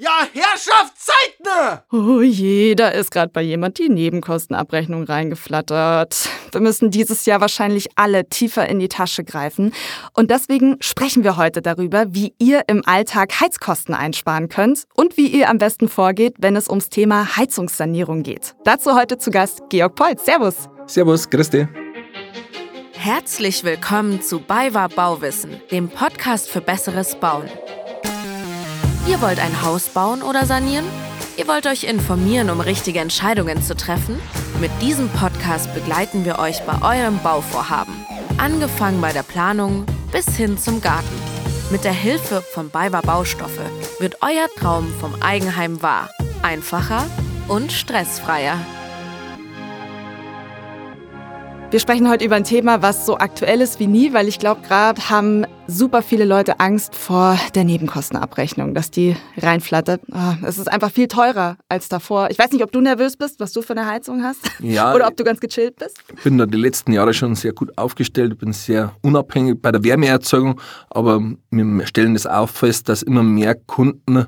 Ja, Herrschaft, Zeitner! Oh je, da ist gerade bei jemand die Nebenkostenabrechnung reingeflattert. Wir müssen dieses Jahr wahrscheinlich alle tiefer in die Tasche greifen. Und deswegen sprechen wir heute darüber, wie ihr im Alltag Heizkosten einsparen könnt und wie ihr am besten vorgeht, wenn es ums Thema Heizungssanierung geht. Dazu heute zu Gast Georg Polz. Servus. Servus, Christi. Herzlich willkommen zu BayWa Bauwissen, dem Podcast für besseres Bauen. Ihr wollt ein Haus bauen oder sanieren? Ihr wollt euch informieren, um richtige Entscheidungen zu treffen? Mit diesem Podcast begleiten wir euch bei eurem Bauvorhaben. Angefangen bei der Planung bis hin zum Garten. Mit der Hilfe von BayWa Baustoffe wird euer Traum vom Eigenheim wahr. Einfacher und stressfreier. Wir sprechen heute über ein Thema, was so aktuell ist wie nie, weil ich glaube, gerade haben super viele Leute Angst vor der Nebenkostenabrechnung, dass die reinflattert. Oh, es ist einfach viel teurer als davor. Ich weiß nicht, ob du nervös bist, was du für eine Heizung hast. Ja. Oder ob du ganz gechillt bist. Ich bin da die letzten Jahre schon sehr gut aufgestellt. Ich bin sehr unabhängig bei der Wärmeerzeugung, aber wir stellen das auch fest, dass immer mehr Kunden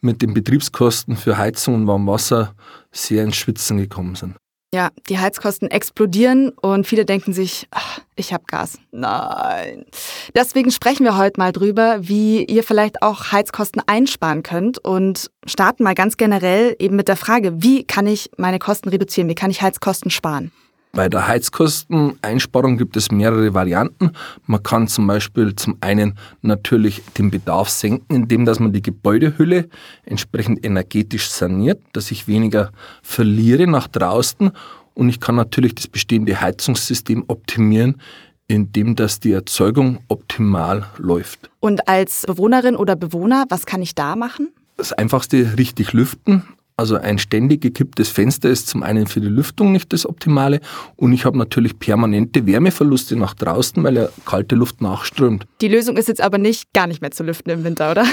mit den Betriebskosten für Heizung und Warmwasser sehr ins Schwitzen gekommen sind. Ja, die Heizkosten explodieren und viele denken sich, ach, ich habe Gas. Nein. Deswegen sprechen wir heute mal drüber, wie ihr vielleicht auch Heizkosten einsparen könnt und starten mal ganz generell eben mit der Frage, wie kann ich meine Kosten reduzieren? Wie kann ich Heizkosten sparen? Bei der Heizkosteneinsparung gibt es mehrere Varianten. Man kann zum Beispiel zum einen natürlich den Bedarf senken, indem dass man die Gebäudehülle entsprechend energetisch saniert, dass ich weniger verliere nach draußen. Und ich kann natürlich das bestehende Heizungssystem optimieren, indem dass die Erzeugung optimal läuft. Und als Bewohnerin oder Bewohner, was kann ich da machen? Das einfachste richtig lüften, also ein ständig gekipptes Fenster ist zum einen für die Lüftung nicht das Optimale und ich habe natürlich permanente Wärmeverluste nach draußen, weil ja kalte Luft nachströmt. Die Lösung ist jetzt aber nicht gar nicht mehr zu lüften im Winter, oder?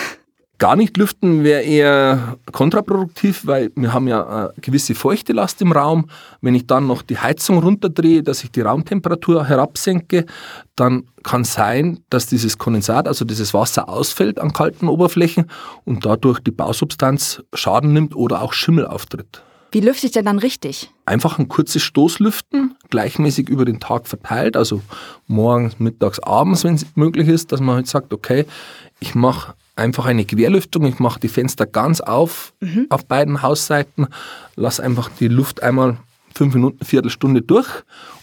Gar nicht lüften wäre eher kontraproduktiv, weil wir haben ja eine gewisse feuchte Last im Raum. Wenn ich dann noch die Heizung runterdrehe, dass ich die Raumtemperatur herabsenke, dann kann sein, dass dieses Kondensat, also dieses Wasser ausfällt an kalten Oberflächen und dadurch die Bausubstanz Schaden nimmt oder auch Schimmel auftritt. Wie lüfte ich denn dann richtig? Einfach ein kurzes Stoßlüften, gleichmäßig über den Tag verteilt, also morgens, mittags, abends, wenn es möglich ist, dass man halt sagt, okay, ich mache einfach eine Querlüftung. Ich mache die Fenster ganz auf mhm. auf beiden Hausseiten, lasse einfach die Luft einmal fünf Minuten, Viertelstunde durch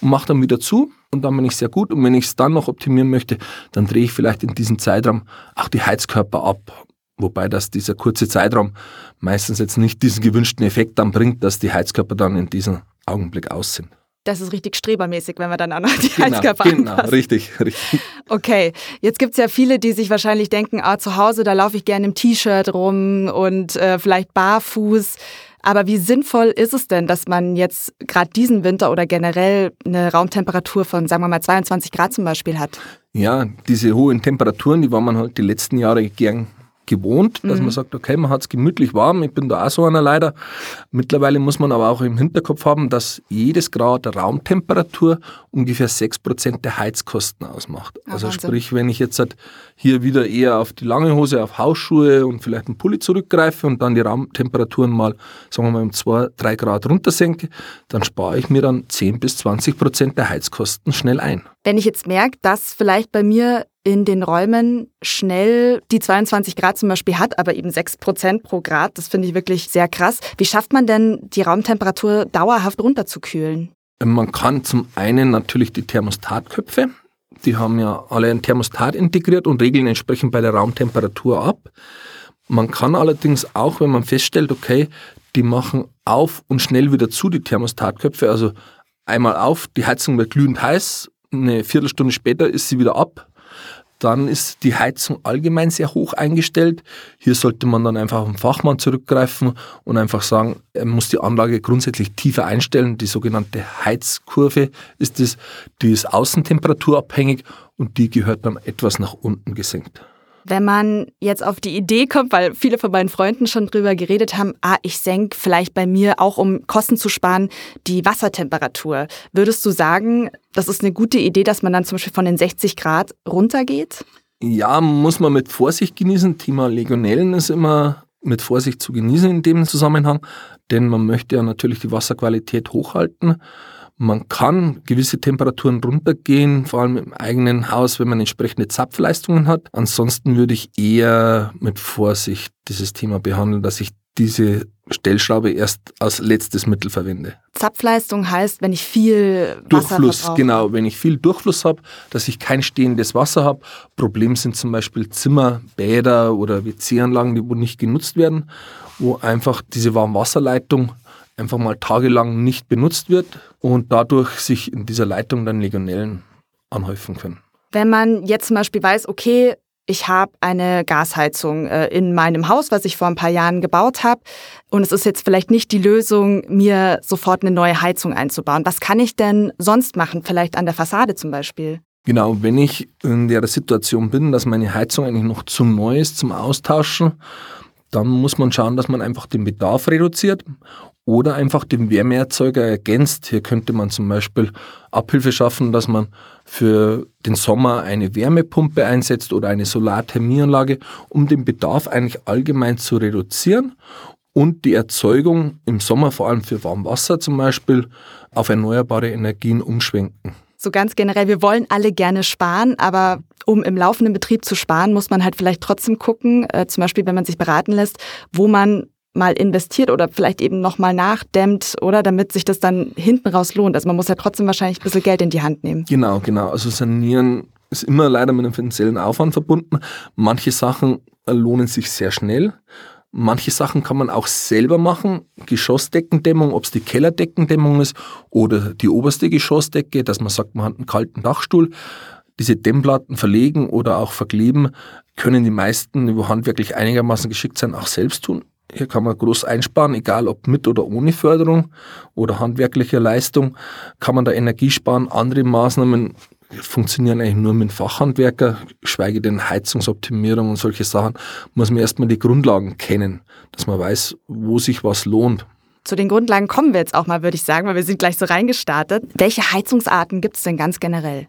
und mache dann wieder zu und dann bin ich sehr gut. Und wenn ich es dann noch optimieren möchte, dann drehe ich vielleicht in diesem Zeitraum auch die Heizkörper ab. Wobei das dieser kurze Zeitraum meistens jetzt nicht diesen gewünschten Effekt dann bringt, dass die Heizkörper dann in diesem Augenblick aus sind. Das ist richtig strebermäßig, wenn wir dann auch noch die genau, Heizkörper Genau, anpassen. richtig, richtig. Okay, jetzt gibt es ja viele, die sich wahrscheinlich denken, ah, zu Hause, da laufe ich gerne im T-Shirt rum und äh, vielleicht barfuß. Aber wie sinnvoll ist es denn, dass man jetzt gerade diesen Winter oder generell eine Raumtemperatur von, sagen wir mal, 22 Grad zum Beispiel hat? Ja, diese hohen Temperaturen, die war man halt die letzten Jahre gern gewohnt, dass Mhm. man sagt, okay, man hat es gemütlich warm, ich bin da auch so einer leider. Mittlerweile muss man aber auch im Hinterkopf haben, dass jedes Grad Raumtemperatur ungefähr 6% der Heizkosten ausmacht. Ah, also Wahnsinn. sprich, wenn ich jetzt halt hier wieder eher auf die lange Hose, auf Hausschuhe und vielleicht einen Pulli zurückgreife und dann die Raumtemperaturen mal, sagen wir mal, um 2, 3 Grad runtersenke, dann spare ich mir dann 10 bis 20% der Heizkosten schnell ein. Wenn ich jetzt merke, dass vielleicht bei mir in den Räumen schnell die 22 Grad zum Beispiel hat, aber eben 6 Prozent pro Grad, das finde ich wirklich sehr krass. Wie schafft man denn, die Raumtemperatur dauerhaft runterzukühlen? Man kann zum einen natürlich die Thermostatköpfe, die haben ja alle ein Thermostat integriert und regeln entsprechend bei der Raumtemperatur ab. Man kann allerdings auch, wenn man feststellt, okay, die machen auf und schnell wieder zu, die Thermostatköpfe, also einmal auf, die Heizung wird glühend heiß, eine Viertelstunde später ist sie wieder ab, dann ist die Heizung allgemein sehr hoch eingestellt. Hier sollte man dann einfach auf den Fachmann zurückgreifen und einfach sagen, er muss die Anlage grundsätzlich tiefer einstellen. Die sogenannte Heizkurve ist es, die ist außentemperaturabhängig und die gehört dann etwas nach unten gesenkt. Wenn man jetzt auf die Idee kommt, weil viele von meinen Freunden schon drüber geredet haben, ah, ich senke vielleicht bei mir auch, um Kosten zu sparen, die Wassertemperatur. Würdest du sagen, das ist eine gute Idee, dass man dann zum Beispiel von den 60 Grad runtergeht? Ja, muss man mit Vorsicht genießen. Thema Legionellen ist immer mit Vorsicht zu genießen in dem Zusammenhang, denn man möchte ja natürlich die Wasserqualität hochhalten. Man kann gewisse Temperaturen runtergehen, vor allem im eigenen Haus, wenn man entsprechende Zapfleistungen hat. Ansonsten würde ich eher mit Vorsicht dieses Thema behandeln, dass ich diese Stellschraube erst als letztes Mittel verwende. Zapfleistung heißt, wenn ich viel Wasser Durchfluss, verbrauche. genau, wenn ich viel Durchfluss habe, dass ich kein stehendes Wasser habe. Problem sind zum Beispiel Zimmer, Bäder oder WC-Anlagen, die wo nicht genutzt werden, wo einfach diese Warmwasserleitung einfach mal tagelang nicht benutzt wird und dadurch sich in dieser Leitung dann Legionellen anhäufen können. Wenn man jetzt zum Beispiel weiß, okay, ich habe eine Gasheizung äh, in meinem Haus, was ich vor ein paar Jahren gebaut habe. Und es ist jetzt vielleicht nicht die Lösung, mir sofort eine neue Heizung einzubauen. Was kann ich denn sonst machen? Vielleicht an der Fassade zum Beispiel? Genau, wenn ich in der Situation bin, dass meine Heizung eigentlich noch zu neu ist zum Austauschen, dann muss man schauen, dass man einfach den Bedarf reduziert oder einfach den Wärmeerzeuger ergänzt. Hier könnte man zum Beispiel Abhilfe schaffen, dass man für den Sommer eine Wärmepumpe einsetzt oder eine Solarthermieanlage, um den Bedarf eigentlich allgemein zu reduzieren und die Erzeugung im Sommer vor allem für Warmwasser zum Beispiel auf erneuerbare Energien umschwenken. So ganz generell, wir wollen alle gerne sparen, aber um im laufenden Betrieb zu sparen, muss man halt vielleicht trotzdem gucken, äh, zum Beispiel wenn man sich beraten lässt, wo man mal investiert oder vielleicht eben nochmal nachdämmt, oder damit sich das dann hinten raus lohnt. Also man muss ja trotzdem wahrscheinlich ein bisschen Geld in die Hand nehmen. Genau, genau. Also sanieren ist immer leider mit einem finanziellen Aufwand verbunden. Manche Sachen lohnen sich sehr schnell. Manche Sachen kann man auch selber machen. Geschossdeckendämmung, ob es die Kellerdeckendämmung ist oder die oberste Geschossdecke, dass man sagt, man hat einen kalten Dachstuhl. Diese Dämmplatten verlegen oder auch verkleben können die meisten, die handwerklich einigermaßen geschickt sein, auch selbst tun. Hier kann man groß einsparen, egal ob mit oder ohne Förderung oder handwerklicher Leistung, kann man da Energie sparen. Andere Maßnahmen funktionieren eigentlich nur mit Fachhandwerker, schweige denn Heizungsoptimierung und solche Sachen, muss man erstmal die Grundlagen kennen, dass man weiß, wo sich was lohnt. Zu den Grundlagen kommen wir jetzt auch mal, würde ich sagen, weil wir sind gleich so reingestartet. Welche Heizungsarten gibt es denn ganz generell?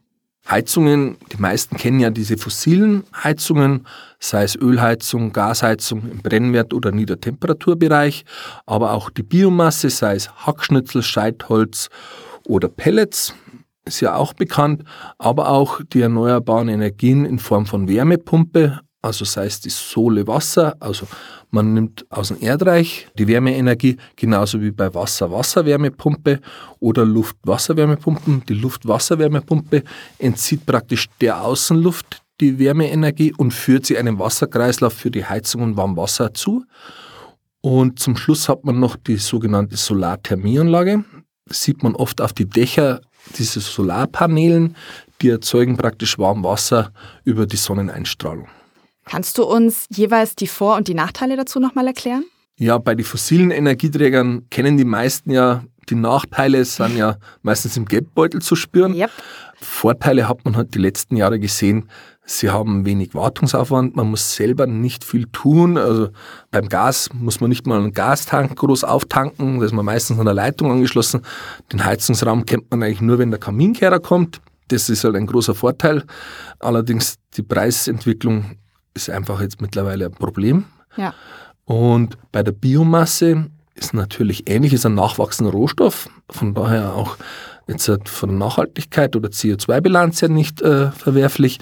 Heizungen, die meisten kennen ja diese fossilen Heizungen, sei es Ölheizung, Gasheizung im Brennwert- oder Niedertemperaturbereich, aber auch die Biomasse, sei es Hackschnitzel, Scheitholz oder Pellets, ist ja auch bekannt, aber auch die erneuerbaren Energien in Form von Wärmepumpe, also sei es die Sohle Wasser, also man nimmt aus dem Erdreich die Wärmeenergie, genauso wie bei Wasser-Wasser-Wärmepumpe oder Luft-Wasser-Wärmepumpen. Die Luft-Wasser-Wärmepumpe entzieht praktisch der Außenluft die Wärmeenergie und führt sie einem Wasserkreislauf für die Heizung und Warmwasser zu. Und zum Schluss hat man noch die sogenannte Solarthermieanlage. Das sieht man oft auf die Dächer diese Solarpanelen, die erzeugen praktisch Warmwasser über die Sonneneinstrahlung. Kannst du uns jeweils die Vor- und die Nachteile dazu nochmal erklären? Ja, bei den fossilen Energieträgern kennen die meisten ja, die Nachteile sind ja meistens im Geldbeutel zu spüren. Yep. Vorteile hat man halt die letzten Jahre gesehen. Sie haben wenig Wartungsaufwand, man muss selber nicht viel tun. Also beim Gas muss man nicht mal einen Gastank groß auftanken, da ist man meistens an der Leitung angeschlossen. Den Heizungsraum kennt man eigentlich nur, wenn der Kaminkehrer kommt. Das ist halt ein großer Vorteil. Allerdings die Preisentwicklung ist einfach jetzt mittlerweile ein Problem. Ja. Und bei der Biomasse ist natürlich ähnlich, ist ein nachwachsender Rohstoff, von daher auch jetzt von der Nachhaltigkeit oder CO2-Bilanz her nicht äh, verwerflich.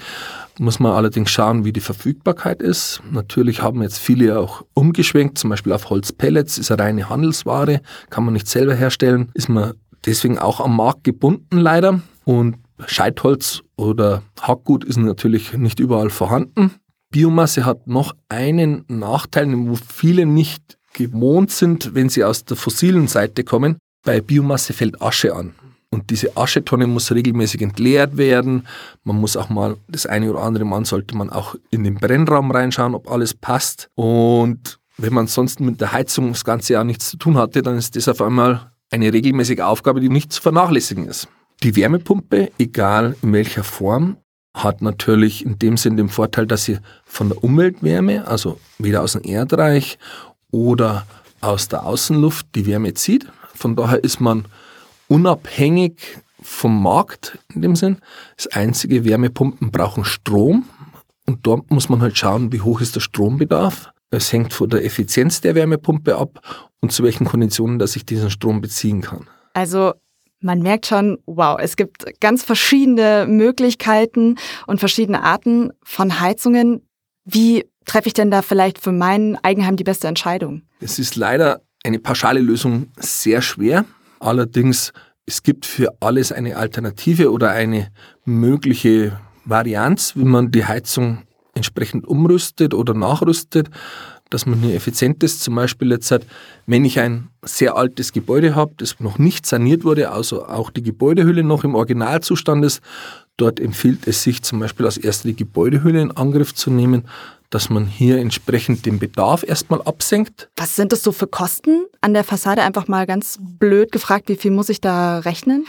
Muss man allerdings schauen, wie die Verfügbarkeit ist. Natürlich haben jetzt viele auch umgeschwenkt, zum Beispiel auf Holzpellets, ist eine reine Handelsware, kann man nicht selber herstellen, ist man deswegen auch am Markt gebunden leider. Und Scheitholz oder Hackgut ist natürlich nicht überall vorhanden. Biomasse hat noch einen Nachteil, wo viele nicht gewohnt sind, wenn sie aus der fossilen Seite kommen. Bei Biomasse fällt Asche an. Und diese Aschetonne muss regelmäßig entleert werden. Man muss auch mal das eine oder andere Mal sollte man auch in den Brennraum reinschauen, ob alles passt. Und wenn man sonst mit der Heizung das ganze Jahr nichts zu tun hatte, dann ist das auf einmal eine regelmäßige Aufgabe, die nicht zu vernachlässigen ist. Die Wärmepumpe, egal in welcher Form, hat natürlich in dem Sinn den Vorteil, dass sie von der Umweltwärme, also weder aus dem Erdreich oder aus der Außenluft, die Wärme zieht. Von daher ist man unabhängig vom Markt in dem Sinn. Das einzige, Wärmepumpen brauchen Strom und dort muss man halt schauen, wie hoch ist der Strombedarf. Es hängt von der Effizienz der Wärmepumpe ab und zu welchen Konditionen, dass ich diesen Strom beziehen kann. Also man merkt schon, wow, es gibt ganz verschiedene Möglichkeiten und verschiedene Arten von Heizungen. Wie treffe ich denn da vielleicht für mein Eigenheim die beste Entscheidung? Es ist leider eine pauschale Lösung sehr schwer. Allerdings, es gibt für alles eine Alternative oder eine mögliche Varianz, wie man die Heizung entsprechend umrüstet oder nachrüstet, dass man hier effizient ist. Zum Beispiel jetzt, wenn ich ein sehr altes Gebäude habe, das noch nicht saniert wurde, also auch die Gebäudehülle noch im Originalzustand ist, dort empfiehlt es sich zum Beispiel als erste die Gebäudehülle in Angriff zu nehmen, dass man hier entsprechend den Bedarf erstmal absenkt. Was sind das so für Kosten an der Fassade? Einfach mal ganz blöd gefragt, wie viel muss ich da rechnen?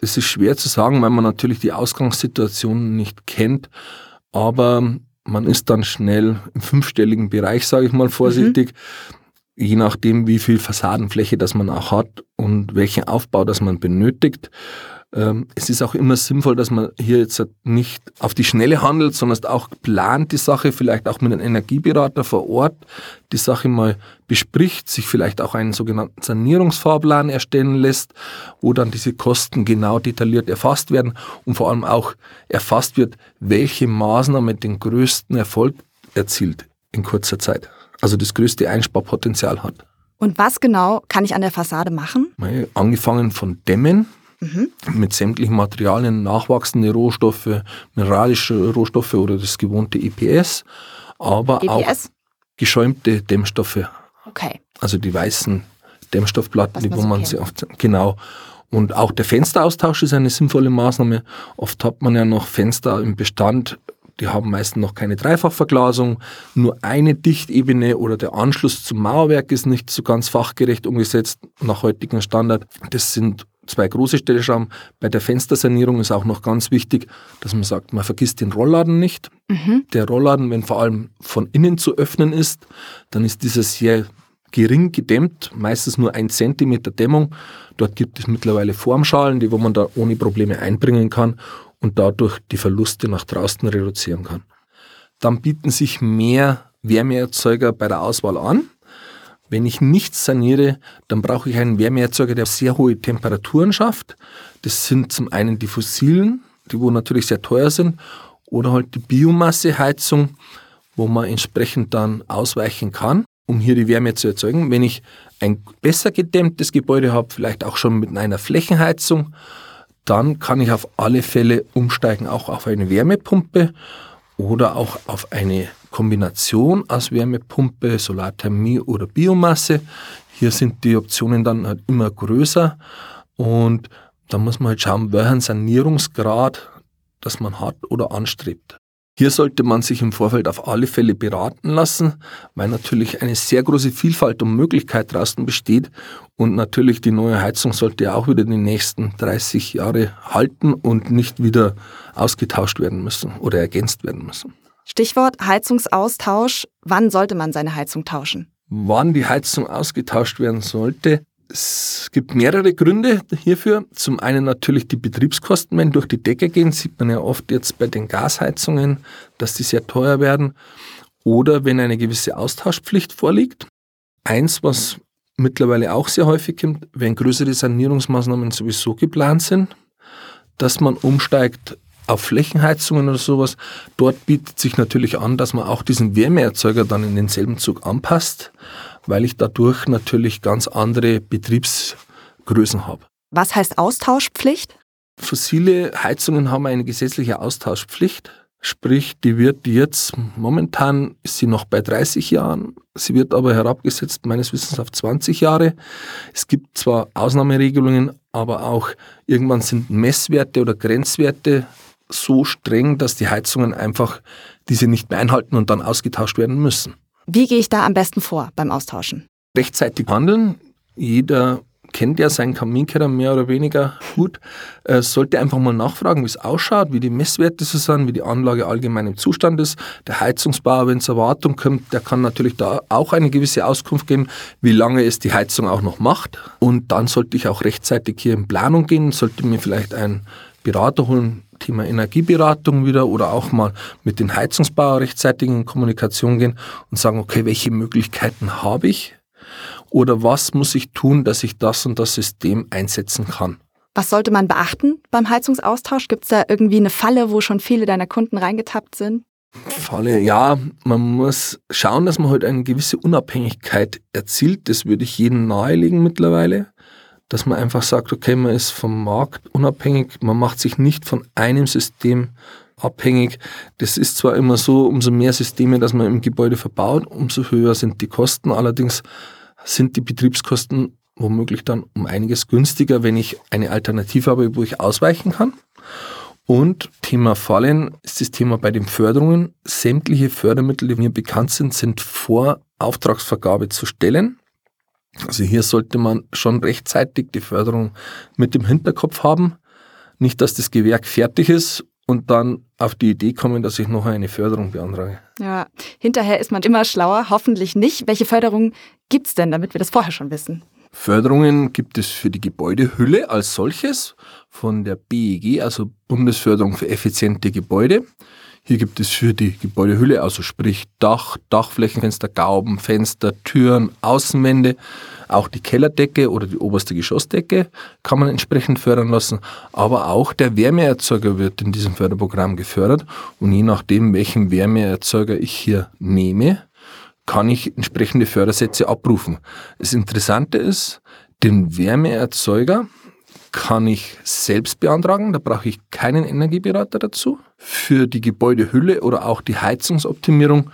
Es ist schwer zu sagen, weil man natürlich die Ausgangssituation nicht kennt, aber man ist dann schnell im fünfstelligen Bereich, sage ich mal vorsichtig, mhm. Je nachdem, wie viel Fassadenfläche das man auch hat und welchen Aufbau das man benötigt. Ähm, es ist auch immer sinnvoll, dass man hier jetzt nicht auf die Schnelle handelt, sondern auch plant die Sache, vielleicht auch mit einem Energieberater vor Ort die Sache mal bespricht, sich vielleicht auch einen sogenannten Sanierungsfahrplan erstellen lässt, wo dann diese Kosten genau detailliert erfasst werden und vor allem auch erfasst wird, welche Maßnahme den größten Erfolg erzielt in kurzer Zeit, also das größte Einsparpotenzial hat. Und was genau kann ich an der Fassade machen? Angefangen von Dämmen, Mhm. Mit sämtlichen Materialien, nachwachsende Rohstoffe, mineralische Rohstoffe oder das gewohnte EPS, aber EPS? auch geschäumte Dämmstoffe. Okay. Also die weißen Dämmstoffplatten, die, wo man sie oft, genau. Und auch der Fensteraustausch ist eine sinnvolle Maßnahme. Oft hat man ja noch Fenster im Bestand, die haben meistens noch keine Dreifachverglasung, nur eine Dichtebene oder der Anschluss zum Mauerwerk ist nicht so ganz fachgerecht umgesetzt nach heutigem Standard. Das sind zwei große Stellschrauben. Bei der Fenstersanierung ist auch noch ganz wichtig, dass man sagt, man vergisst den Rollladen nicht. Mhm. Der Rollladen, wenn vor allem von innen zu öffnen ist, dann ist dieser sehr gering gedämmt, meistens nur ein Zentimeter Dämmung. Dort gibt es mittlerweile Formschalen, die wo man da ohne Probleme einbringen kann und dadurch die Verluste nach draußen reduzieren kann. Dann bieten sich mehr Wärmeerzeuger bei der Auswahl an. Wenn ich nichts saniere, dann brauche ich einen Wärmeerzeuger, der sehr hohe Temperaturen schafft. Das sind zum einen die fossilen, die wo natürlich sehr teuer sind, oder halt die Biomasseheizung, wo man entsprechend dann ausweichen kann, um hier die Wärme zu erzeugen. Wenn ich ein besser gedämmtes Gebäude habe, vielleicht auch schon mit einer Flächenheizung, dann kann ich auf alle Fälle umsteigen auch auf eine Wärmepumpe oder auch auf eine Kombination aus Wärmepumpe, Solarthermie oder Biomasse. Hier sind die Optionen dann halt immer größer und da muss man halt schauen, welchen Sanierungsgrad das man hat oder anstrebt. Hier sollte man sich im Vorfeld auf alle Fälle beraten lassen, weil natürlich eine sehr große Vielfalt und Möglichkeit draußen besteht und natürlich die neue Heizung sollte ja auch wieder die nächsten 30 Jahre halten und nicht wieder ausgetauscht werden müssen oder ergänzt werden müssen. Stichwort Heizungsaustausch. Wann sollte man seine Heizung tauschen? Wann die Heizung ausgetauscht werden sollte, es gibt mehrere Gründe hierfür. Zum einen natürlich die Betriebskosten, wenn durch die Decke gehen, sieht man ja oft jetzt bei den Gasheizungen, dass die sehr teuer werden. Oder wenn eine gewisse Austauschpflicht vorliegt. Eins, was mittlerweile auch sehr häufig kommt, wenn größere Sanierungsmaßnahmen sowieso geplant sind, dass man umsteigt auf Flächenheizungen oder sowas, dort bietet sich natürlich an, dass man auch diesen Wärmeerzeuger dann in denselben Zug anpasst, weil ich dadurch natürlich ganz andere Betriebsgrößen habe. Was heißt Austauschpflicht? Fossile Heizungen haben eine gesetzliche Austauschpflicht. Sprich, die wird jetzt, momentan ist sie noch bei 30 Jahren, sie wird aber herabgesetzt meines Wissens auf 20 Jahre. Es gibt zwar Ausnahmeregelungen, aber auch irgendwann sind Messwerte oder Grenzwerte so streng, dass die Heizungen einfach diese nicht mehr einhalten und dann ausgetauscht werden müssen. Wie gehe ich da am besten vor beim Austauschen? Rechtzeitig handeln. Jeder kennt ja seinen Kaminkeller mehr oder weniger gut, äh, sollte einfach mal nachfragen, wie es ausschaut, wie die Messwerte so sind, wie die Anlage allgemein im Zustand ist. Der Heizungsbauer, wenn es Erwartung kommt, der kann natürlich da auch eine gewisse Auskunft geben, wie lange es die Heizung auch noch macht. Und dann sollte ich auch rechtzeitig hier in Planung gehen, sollte mir vielleicht ein Berater holen, Thema Energieberatung wieder oder auch mal mit den Heizungsbauer rechtzeitig in Kommunikation gehen und sagen, okay, welche Möglichkeiten habe ich oder was muss ich tun, dass ich das und das System einsetzen kann. Was sollte man beachten beim Heizungsaustausch? Gibt es da irgendwie eine Falle, wo schon viele deiner Kunden reingetappt sind? Falle, ja, man muss schauen, dass man halt eine gewisse Unabhängigkeit erzielt. Das würde ich jedem nahelegen mittlerweile dass man einfach sagt, okay, man ist vom Markt unabhängig, man macht sich nicht von einem System abhängig. Das ist zwar immer so, umso mehr Systeme, dass man im Gebäude verbaut, umso höher sind die Kosten. Allerdings sind die Betriebskosten womöglich dann um einiges günstiger, wenn ich eine Alternative habe, wo ich ausweichen kann. Und Thema Fallen ist das Thema bei den Förderungen. Sämtliche Fördermittel, die mir bekannt sind, sind vor Auftragsvergabe zu stellen. Also hier sollte man schon rechtzeitig die Förderung mit im Hinterkopf haben. Nicht, dass das Gewerk fertig ist und dann auf die Idee kommen, dass ich noch eine Förderung beantrage. Ja, hinterher ist man immer schlauer, hoffentlich nicht. Welche Förderungen gibt es denn, damit wir das vorher schon wissen? Förderungen gibt es für die Gebäudehülle als solches von der BEG, also Bundesförderung für effiziente Gebäude. Hier gibt es für die Gebäudehülle, also sprich Dach, Dachflächenfenster, Gauben, Fenster, Türen, Außenwände, auch die Kellerdecke oder die oberste Geschossdecke kann man entsprechend fördern lassen. Aber auch der Wärmeerzeuger wird in diesem Förderprogramm gefördert. Und je nachdem, welchen Wärmeerzeuger ich hier nehme, kann ich entsprechende Fördersätze abrufen. Das Interessante ist, den Wärmeerzeuger kann ich selbst beantragen, da brauche ich keinen Energieberater dazu. Für die Gebäudehülle oder auch die Heizungsoptimierung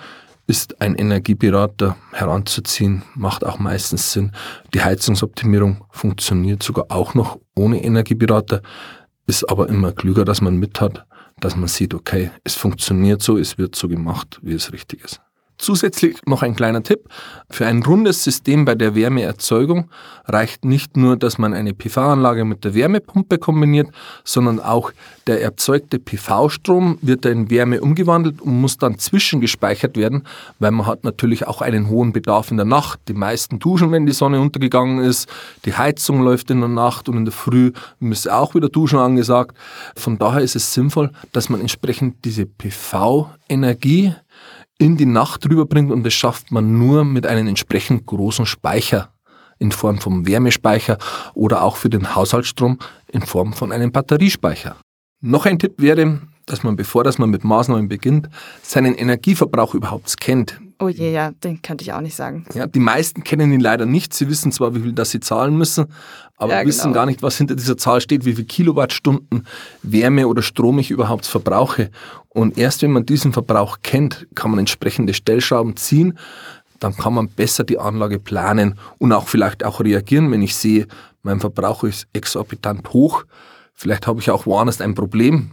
ist ein Energieberater heranzuziehen, macht auch meistens Sinn. Die Heizungsoptimierung funktioniert sogar auch noch ohne Energieberater, ist aber immer klüger, dass man mit hat, dass man sieht, okay, es funktioniert so, es wird so gemacht, wie es richtig ist. Zusätzlich noch ein kleiner Tipp. Für ein rundes System bei der Wärmeerzeugung reicht nicht nur, dass man eine PV-Anlage mit der Wärmepumpe kombiniert, sondern auch der erzeugte PV-Strom wird in Wärme umgewandelt und muss dann zwischengespeichert werden, weil man hat natürlich auch einen hohen Bedarf in der Nacht. Die meisten duschen, wenn die Sonne untergegangen ist. Die Heizung läuft in der Nacht und in der Früh müsste auch wieder Duschen angesagt. Von daher ist es sinnvoll, dass man entsprechend diese PV-Energie in die Nacht rüberbringt und das schafft man nur mit einem entsprechend großen Speicher in Form vom Wärmespeicher oder auch für den Haushaltsstrom in Form von einem Batteriespeicher. Noch ein Tipp wäre, dass man, bevor dass man mit Maßnahmen beginnt, seinen Energieverbrauch überhaupt kennt. Oh je, ja, den könnte ich auch nicht sagen. Ja, die meisten kennen ihn leider nicht. Sie wissen zwar, wie viel das sie zahlen müssen, aber ja, wissen genau. gar nicht, was hinter dieser Zahl steht, wie viel Kilowattstunden Wärme oder Strom ich überhaupt verbrauche. Und erst wenn man diesen Verbrauch kennt, kann man entsprechende Stellschrauben ziehen. Dann kann man besser die Anlage planen und auch vielleicht auch reagieren, wenn ich sehe, mein Verbrauch ist exorbitant hoch. Vielleicht habe ich auch woanders ein Problem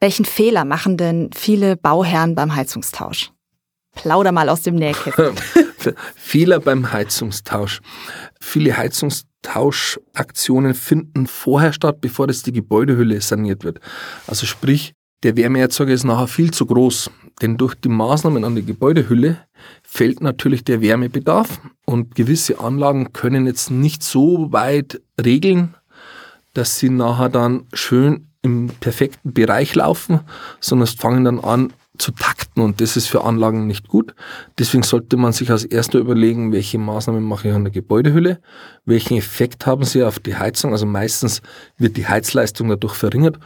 welchen Fehler machen denn viele Bauherren beim Heizungstausch? Plauder mal aus dem Nähkästchen. Fehler beim Heizungstausch. Viele Heizungstauschaktionen finden vorher statt, bevor das die Gebäudehülle saniert wird. Also sprich, der Wärmeerzeuger ist nachher viel zu groß, denn durch die Maßnahmen an der Gebäudehülle fällt natürlich der Wärmebedarf und gewisse Anlagen können jetzt nicht so weit regeln, dass sie nachher dann schön im perfekten Bereich laufen, sondern es fangen dann an zu takten und das ist für Anlagen nicht gut. Deswegen sollte man sich als erster überlegen, welche Maßnahmen mache ich an der Gebäudehülle, welchen Effekt haben sie auf die Heizung. Also meistens wird die Heizleistung dadurch verringert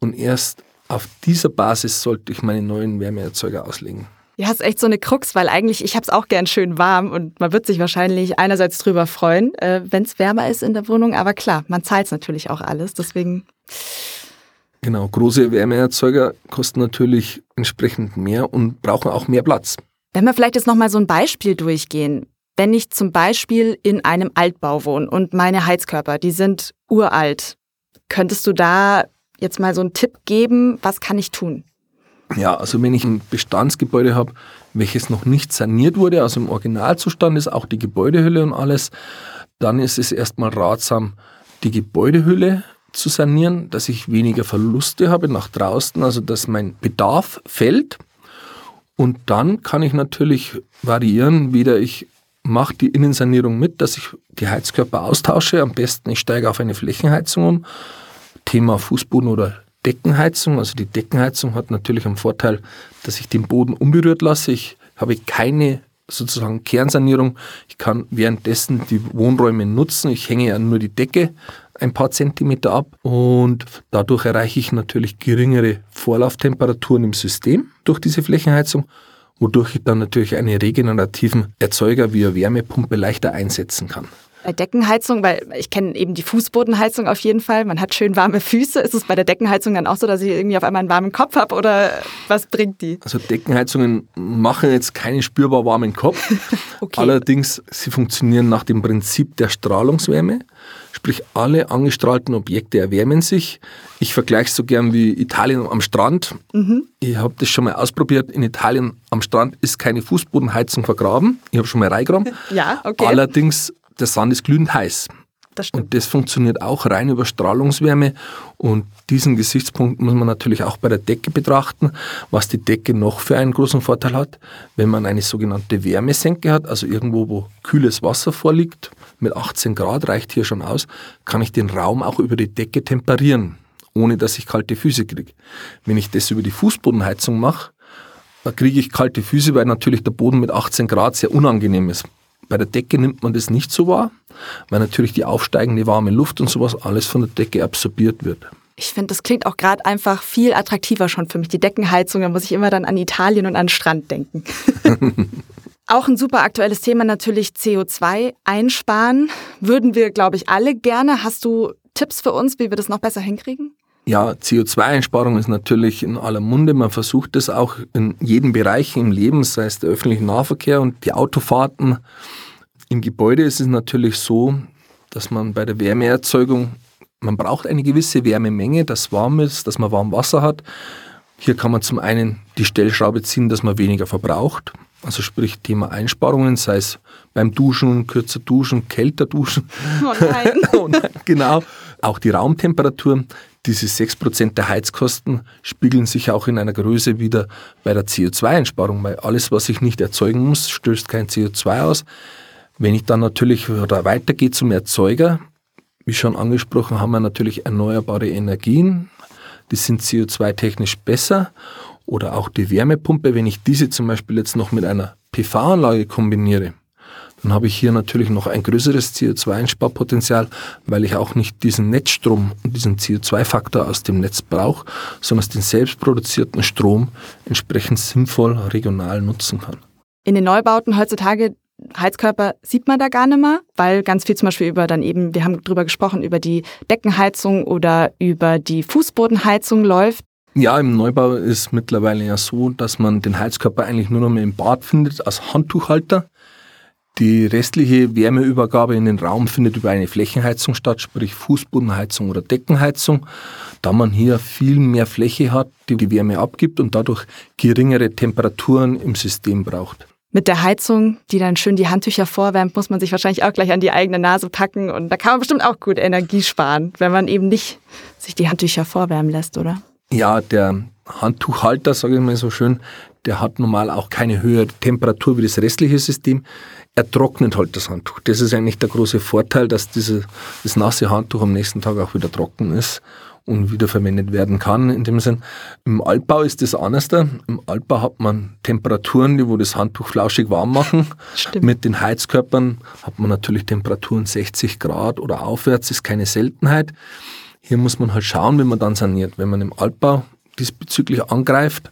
und erst auf dieser Basis sollte ich meine neuen Wärmeerzeuger auslegen. Ja, ist echt so eine Krux, weil eigentlich, ich es auch gern schön warm und man wird sich wahrscheinlich einerseits drüber freuen, äh, wenn es wärmer ist in der Wohnung, aber klar, man zahlt es natürlich auch alles, deswegen Genau, große Wärmeerzeuger kosten natürlich entsprechend mehr und brauchen auch mehr Platz. Wenn wir vielleicht jetzt nochmal so ein Beispiel durchgehen. Wenn ich zum Beispiel in einem Altbau wohne und meine Heizkörper, die sind uralt, könntest du da jetzt mal so einen Tipp geben, was kann ich tun? Ja, also wenn ich ein Bestandsgebäude habe, welches noch nicht saniert wurde, also im Originalzustand ist auch die Gebäudehülle und alles, dann ist es erstmal ratsam, die Gebäudehülle zu sanieren, dass ich weniger Verluste habe nach draußen, also dass mein Bedarf fällt. Und dann kann ich natürlich variieren, wieder ich mache die Innensanierung mit, dass ich die Heizkörper austausche. Am besten ich steige auf eine Flächenheizung um. Thema Fußboden oder Deckenheizung. Also die Deckenheizung hat natürlich einen Vorteil, dass ich den Boden unberührt lasse. Ich habe keine sozusagen Kernsanierung. Ich kann währenddessen die Wohnräume nutzen. Ich hänge ja nur die Decke ein paar Zentimeter ab und dadurch erreiche ich natürlich geringere Vorlauftemperaturen im System durch diese Flächenheizung, wodurch ich dann natürlich einen regenerativen Erzeuger wie eine Wärmepumpe leichter einsetzen kann. Bei Deckenheizung, weil ich kenne eben die Fußbodenheizung auf jeden Fall, man hat schön warme Füße. Ist es bei der Deckenheizung dann auch so, dass ich irgendwie auf einmal einen warmen Kopf habe oder was bringt die? Also Deckenheizungen machen jetzt keinen spürbar warmen Kopf. okay. Allerdings, sie funktionieren nach dem Prinzip der Strahlungswärme. Sprich, alle angestrahlten Objekte erwärmen sich. Ich vergleiche es so gern wie Italien am Strand. Mhm. Ich habe das schon mal ausprobiert. In Italien am Strand ist keine Fußbodenheizung vergraben. Ich habe schon mal reingegraben. Ja, okay. Allerdings der Sand ist glühend heiß. Das und das funktioniert auch rein über Strahlungswärme. Und diesen Gesichtspunkt muss man natürlich auch bei der Decke betrachten, was die Decke noch für einen großen Vorteil hat. Wenn man eine sogenannte Wärmesenke hat, also irgendwo, wo kühles Wasser vorliegt, mit 18 Grad reicht hier schon aus, kann ich den Raum auch über die Decke temperieren, ohne dass ich kalte Füße kriege. Wenn ich das über die Fußbodenheizung mache, kriege ich kalte Füße, weil natürlich der Boden mit 18 Grad sehr unangenehm ist. Bei der Decke nimmt man das nicht so wahr, weil natürlich die aufsteigende warme Luft und sowas alles von der Decke absorbiert wird. Ich finde, das klingt auch gerade einfach viel attraktiver schon für mich. Die Deckenheizung, da muss ich immer dann an Italien und an den Strand denken. auch ein super aktuelles Thema natürlich CO2 einsparen. Würden wir, glaube ich, alle gerne. Hast du Tipps für uns, wie wir das noch besser hinkriegen? Ja, CO2-Einsparung ist natürlich in aller Munde. Man versucht das auch in jedem Bereich im Leben, sei es der öffentliche Nahverkehr und die Autofahrten. Im Gebäude ist es natürlich so, dass man bei der Wärmeerzeugung, man braucht eine gewisse Wärmemenge, dass warm ist, dass man warm Wasser hat. Hier kann man zum einen die Stellschraube ziehen, dass man weniger verbraucht. Also sprich Thema Einsparungen, sei es beim Duschen, kürzer duschen, kälter duschen. Oh nein. oh nein genau. Auch die Raumtemperatur. Diese 6% der Heizkosten spiegeln sich auch in einer Größe wieder bei der CO2-Einsparung, weil alles, was ich nicht erzeugen muss, stößt kein CO2 aus. Wenn ich dann natürlich weitergehe zum Erzeuger, wie schon angesprochen, haben wir natürlich erneuerbare Energien. Die sind CO2-technisch besser. Oder auch die Wärmepumpe, wenn ich diese zum Beispiel jetzt noch mit einer PV-Anlage kombiniere, dann habe ich hier natürlich noch ein größeres CO2-Einsparpotenzial, weil ich auch nicht diesen Netzstrom und diesen CO2-Faktor aus dem Netz brauche, sondern den selbstproduzierten Strom entsprechend sinnvoll regional nutzen kann. In den Neubauten heutzutage Heizkörper sieht man da gar nicht mehr, weil ganz viel zum Beispiel über dann eben, wir haben drüber gesprochen, über die Deckenheizung oder über die Fußbodenheizung läuft. Ja, im Neubau ist mittlerweile ja so, dass man den Heizkörper eigentlich nur noch mehr im Bad findet als Handtuchhalter. Die restliche Wärmeübergabe in den Raum findet über eine Flächenheizung statt, sprich Fußbodenheizung oder Deckenheizung, da man hier viel mehr Fläche hat, die die Wärme abgibt und dadurch geringere Temperaturen im System braucht. Mit der Heizung, die dann schön die Handtücher vorwärmt, muss man sich wahrscheinlich auch gleich an die eigene Nase packen und da kann man bestimmt auch gut Energie sparen, wenn man eben nicht sich die Handtücher vorwärmen lässt, oder? Ja, der Handtuchhalter, sage ich mal so schön, der hat normal auch keine höhere Temperatur wie das restliche System er trocknet halt das Handtuch. Das ist eigentlich der große Vorteil, dass diese, das nasse Handtuch am nächsten Tag auch wieder trocken ist und wiederverwendet werden kann. In dem Sinn, im Altbau ist das anders. Im Altbau hat man Temperaturen, die wo das Handtuch flauschig warm machen. Stimmt. Mit den Heizkörpern hat man natürlich Temperaturen 60 Grad oder aufwärts, ist keine Seltenheit. Hier muss man halt schauen, wenn man dann saniert. Wenn man im Altbau diesbezüglich angreift,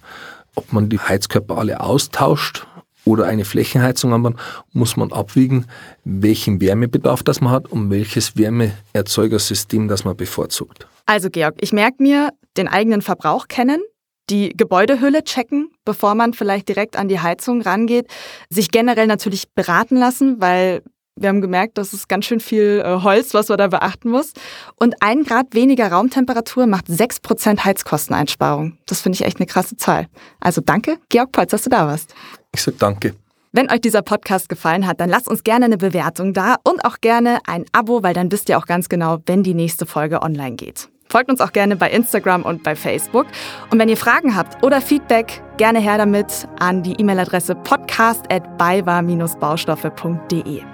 ob man die Heizkörper alle austauscht oder eine Flächenheizung anbauen, muss man abwiegen, welchen Wärmebedarf das man hat und welches Wärmeerzeugersystem das man bevorzugt. Also Georg, ich merke mir, den eigenen Verbrauch kennen, die Gebäudehülle checken, bevor man vielleicht direkt an die Heizung rangeht, sich generell natürlich beraten lassen, weil wir haben gemerkt, das ist ganz schön viel äh, Holz, was man da beachten muss. Und ein Grad weniger Raumtemperatur macht 6% Heizkosteneinsparung. Das finde ich echt eine krasse Zahl. Also danke, Georg Polz, dass du da warst. Ich sage danke. Wenn euch dieser Podcast gefallen hat, dann lasst uns gerne eine Bewertung da und auch gerne ein Abo, weil dann wisst ihr auch ganz genau, wenn die nächste Folge online geht. Folgt uns auch gerne bei Instagram und bei Facebook. Und wenn ihr Fragen habt oder Feedback, gerne her damit an die E-Mail-Adresse podcast.baywa-baustoffe.de.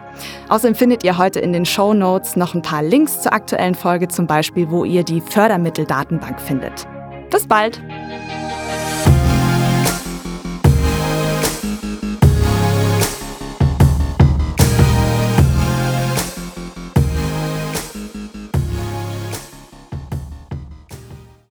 Außerdem findet ihr heute in den Show Notes noch ein paar Links zur aktuellen Folge, zum Beispiel, wo ihr die Fördermitteldatenbank findet. Bis bald!